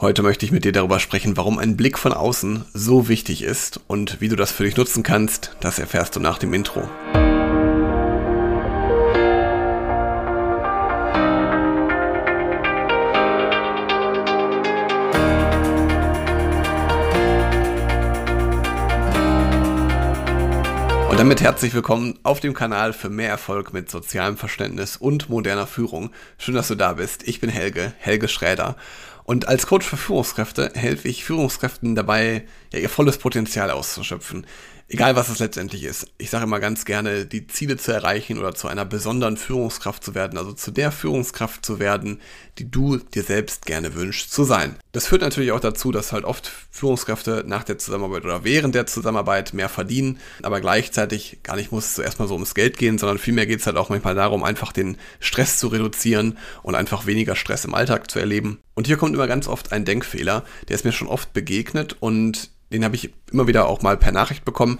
Heute möchte ich mit dir darüber sprechen, warum ein Blick von außen so wichtig ist und wie du das für dich nutzen kannst. Das erfährst du nach dem Intro. Und damit herzlich willkommen auf dem Kanal für mehr Erfolg mit sozialem Verständnis und moderner Führung. Schön, dass du da bist. Ich bin Helge, Helge Schräder. Und als Coach für Führungskräfte helfe ich Führungskräften dabei, ja, ihr volles Potenzial auszuschöpfen. Egal was es letztendlich ist. Ich sage immer ganz gerne, die Ziele zu erreichen oder zu einer besonderen Führungskraft zu werden, also zu der Führungskraft zu werden, die du dir selbst gerne wünschst zu sein. Das führt natürlich auch dazu, dass halt oft Führungskräfte nach der Zusammenarbeit oder während der Zusammenarbeit mehr verdienen, aber gleichzeitig gar nicht muss es zuerst mal so ums Geld gehen, sondern vielmehr geht es halt auch manchmal darum, einfach den Stress zu reduzieren und einfach weniger Stress im Alltag zu erleben. Und hier kommt immer ganz oft ein Denkfehler, der ist mir schon oft begegnet und den habe ich immer wieder auch mal per Nachricht bekommen,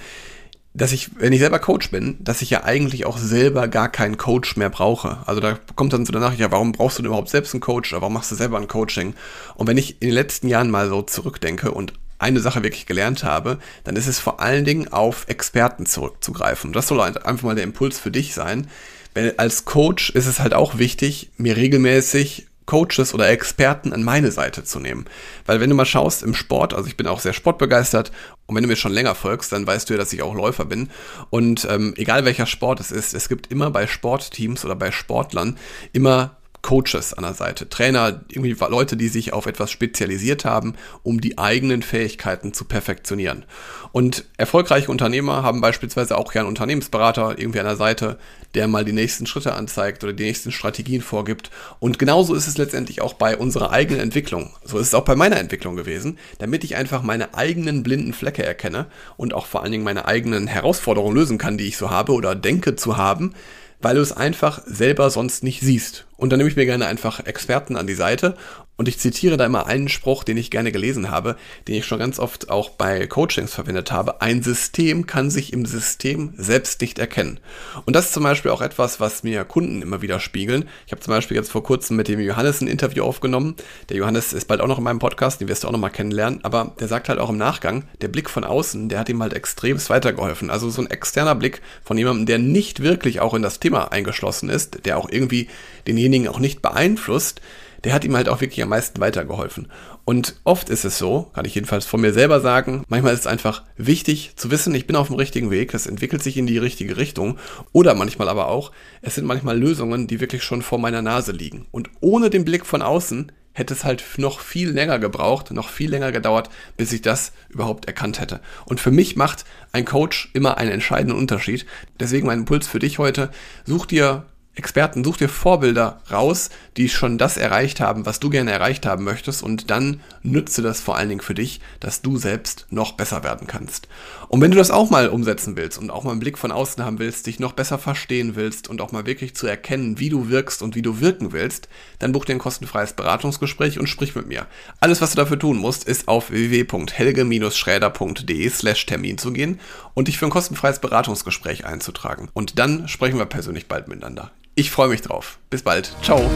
dass ich, wenn ich selber Coach bin, dass ich ja eigentlich auch selber gar keinen Coach mehr brauche. Also da kommt dann so der Nachricht, ja, warum brauchst du denn überhaupt selbst einen Coach oder warum machst du selber ein Coaching? Und wenn ich in den letzten Jahren mal so zurückdenke und eine Sache wirklich gelernt habe, dann ist es vor allen Dingen auf Experten zurückzugreifen. Das soll einfach mal der Impuls für dich sein. Weil als Coach ist es halt auch wichtig, mir regelmäßig Coaches oder Experten an meine Seite zu nehmen. Weil wenn du mal schaust im Sport, also ich bin auch sehr sportbegeistert und wenn du mir schon länger folgst, dann weißt du ja, dass ich auch Läufer bin. Und ähm, egal welcher Sport es ist, es gibt immer bei Sportteams oder bei Sportlern immer Coaches an der Seite, Trainer, irgendwie Leute, die sich auf etwas spezialisiert haben, um die eigenen Fähigkeiten zu perfektionieren. Und erfolgreiche Unternehmer haben beispielsweise auch ja einen Unternehmensberater irgendwie an der Seite, der mal die nächsten Schritte anzeigt oder die nächsten Strategien vorgibt. Und genauso ist es letztendlich auch bei unserer eigenen Entwicklung. So ist es auch bei meiner Entwicklung gewesen, damit ich einfach meine eigenen blinden Flecke erkenne und auch vor allen Dingen meine eigenen Herausforderungen lösen kann, die ich so habe oder denke zu haben weil du es einfach selber sonst nicht siehst. Und dann nehme ich mir gerne einfach Experten an die Seite und ich zitiere da immer einen Spruch, den ich gerne gelesen habe, den ich schon ganz oft auch bei Coachings verwendet habe. Ein System kann sich im System selbst nicht erkennen. Und das ist zum Beispiel auch etwas, was mir Kunden immer wieder spiegeln. Ich habe zum Beispiel jetzt vor kurzem mit dem Johannes ein Interview aufgenommen. Der Johannes ist bald auch noch in meinem Podcast, den wirst du auch noch mal kennenlernen. Aber der sagt halt auch im Nachgang, der Blick von außen, der hat ihm halt extremst weitergeholfen. Also so ein externer Blick von jemandem, der nicht wirklich auch in das Thema eingeschlossen ist, der auch irgendwie denjenigen auch nicht beeinflusst, der hat ihm halt auch wirklich am meisten weitergeholfen. Und oft ist es so, kann ich jedenfalls von mir selber sagen, manchmal ist es einfach wichtig zu wissen, ich bin auf dem richtigen Weg, das entwickelt sich in die richtige Richtung. Oder manchmal aber auch, es sind manchmal Lösungen, die wirklich schon vor meiner Nase liegen. Und ohne den Blick von außen hätte es halt noch viel länger gebraucht, noch viel länger gedauert, bis ich das überhaupt erkannt hätte. Und für mich macht ein Coach immer einen entscheidenden Unterschied. Deswegen mein Impuls für dich heute, such dir Experten, such dir Vorbilder raus, die schon das erreicht haben, was du gerne erreicht haben möchtest und dann nütze das vor allen Dingen für dich, dass du selbst noch besser werden kannst. Und wenn du das auch mal umsetzen willst und auch mal einen Blick von außen haben willst, dich noch besser verstehen willst und auch mal wirklich zu erkennen, wie du wirkst und wie du wirken willst, dann buch dir ein kostenfreies Beratungsgespräch und sprich mit mir. Alles, was du dafür tun musst, ist auf www.helge-schräder.de slash Termin zu gehen und dich für ein kostenfreies Beratungsgespräch einzutragen. Und dann sprechen wir persönlich bald miteinander. Ich freue mich drauf. Bis bald. Ciao.